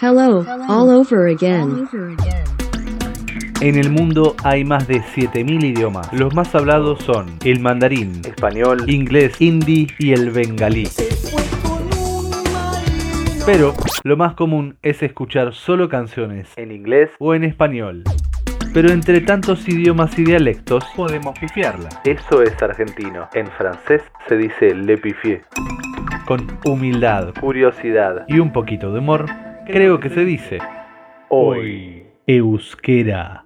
Hello, all over again. En el mundo hay más de 7.000 idiomas. Los más hablados son el mandarín, español, inglés, hindi y el bengalí. Pero lo más común es escuchar solo canciones en inglés o en español. Pero entre tantos idiomas y dialectos podemos pifiarla. Eso es argentino. En francés se dice le pifié. Con humildad, curiosidad y un poquito de humor, creo que se dice hoy euskera.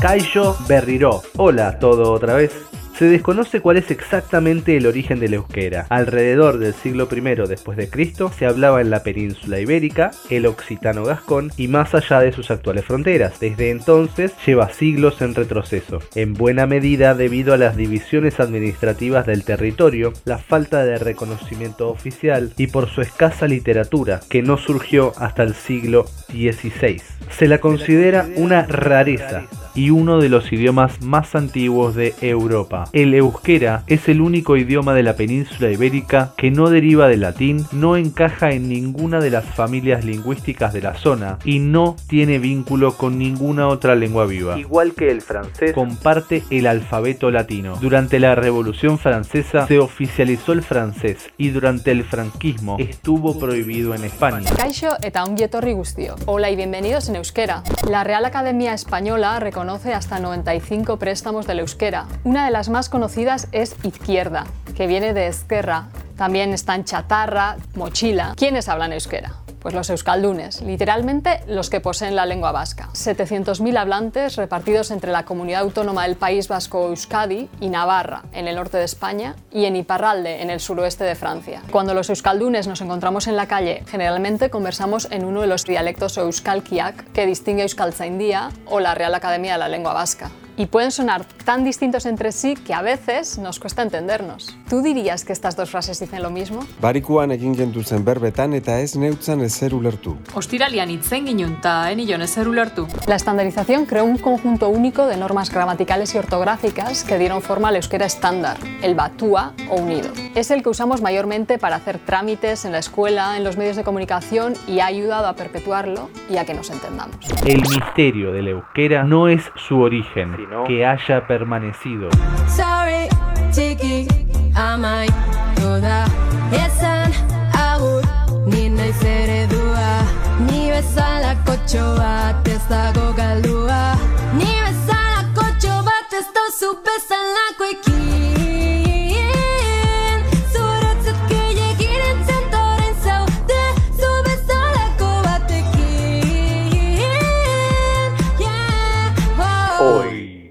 Cayo Berriró. Hola, todo otra vez. Se desconoce cuál es exactamente el origen del euskera. Alrededor del siglo I después de Cristo se hablaba en la península ibérica, el occitano gascón y más allá de sus actuales fronteras. Desde entonces lleva siglos en retroceso, en buena medida debido a las divisiones administrativas del territorio, la falta de reconocimiento oficial y por su escasa literatura, que no surgió hasta el siglo XVI. Se la considera una rareza y uno de los idiomas más antiguos de Europa. El euskera es el único idioma de la península ibérica que no deriva del latín, no encaja en ninguna de las familias lingüísticas de la zona y no tiene vínculo con ninguna otra lengua viva. Igual que el francés, comparte el alfabeto latino. Durante la Revolución Francesa se oficializó el francés y durante el franquismo estuvo prohibido en España. Kaixo eta ongi guztio. Hola y bienvenidos en Euskera. La Real Academia Española reconoce hasta 95 préstamos del euskera. Una de las más conocidas es izquierda, que viene de esquerra. También están chatarra, mochila. ¿Quiénes hablan euskera? Pues los euskaldunes, literalmente los que poseen la lengua vasca. 700.000 hablantes repartidos entre la comunidad autónoma del País Vasco Euskadi y Navarra, en el norte de España, y en Iparralde, en el suroeste de Francia. Cuando los euskaldunes nos encontramos en la calle, generalmente conversamos en uno de los dialectos euskalkiak que distingue Euskaltzaindia o la Real Academia de la Lengua Vasca y pueden sonar tan distintos entre sí que a veces nos cuesta entendernos. ¿Tú dirías que estas dos frases dicen lo mismo? Barikuan egin zen berbetan eta ez neutzan ezer ulertu. Ostiralian itzen ginun ta enion ezer ulertu. La estandarización creó un conjunto único de normas gramaticales y ortográficas que dieron forma al euskera estándar, el batúa o unido. Es el que usamos mayormente para hacer trámites en la escuela, en los medios de comunicación y ha ayudado a perpetuarlo y a que nos entendamos. El misterio del euskera no es su origen, que haya permanecido.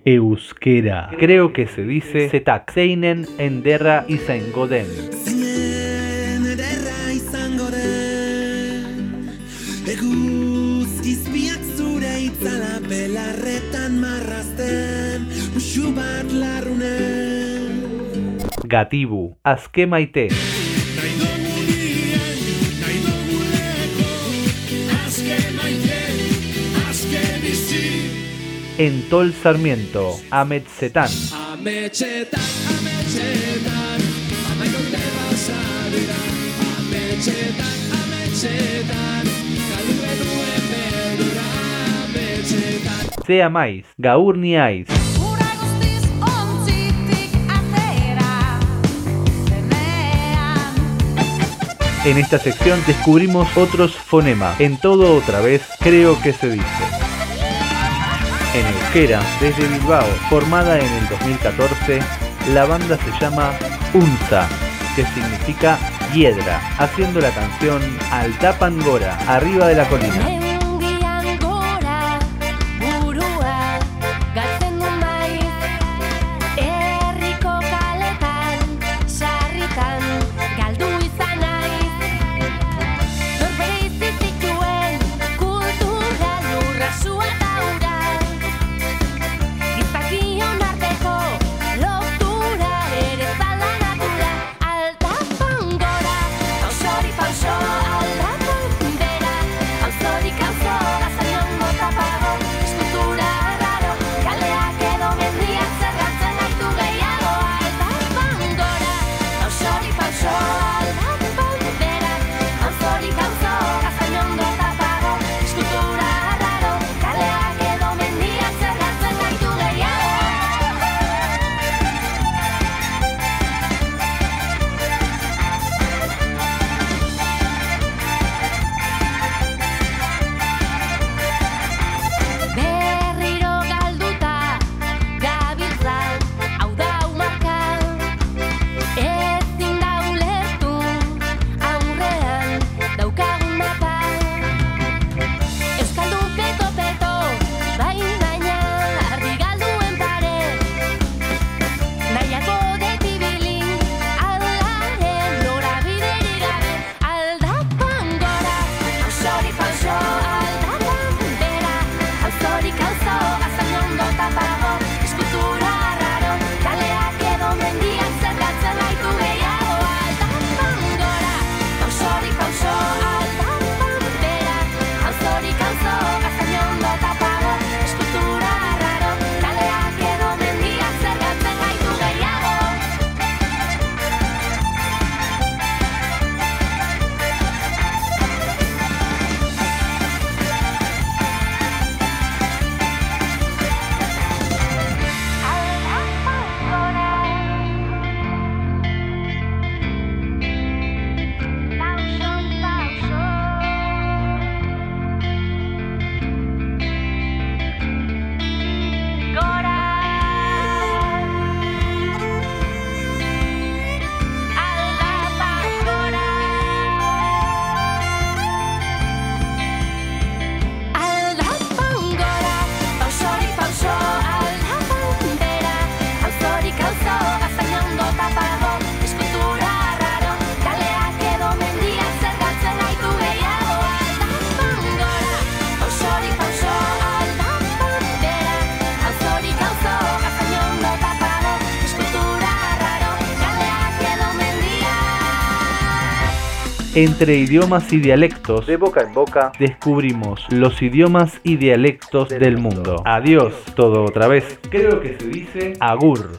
Euskera. Creo que se dice Zetak, Zeinen, Enderra y Zaingoden. Gatibu, azke maite. Entol Sarmiento, Ametzetán. Sea mais, gaur niaiz. En esta sección descubrimos otros fonemas. En todo otra vez, creo que se dice en euskera desde Bilbao. Formada en el 2014, la banda se llama Unza, que significa hiedra, haciendo la canción Altapangora, arriba de la colina. Entre idiomas y dialectos, de boca en boca, descubrimos los idiomas y dialectos del mundo. Adiós, todo otra vez. Creo que se dice agur.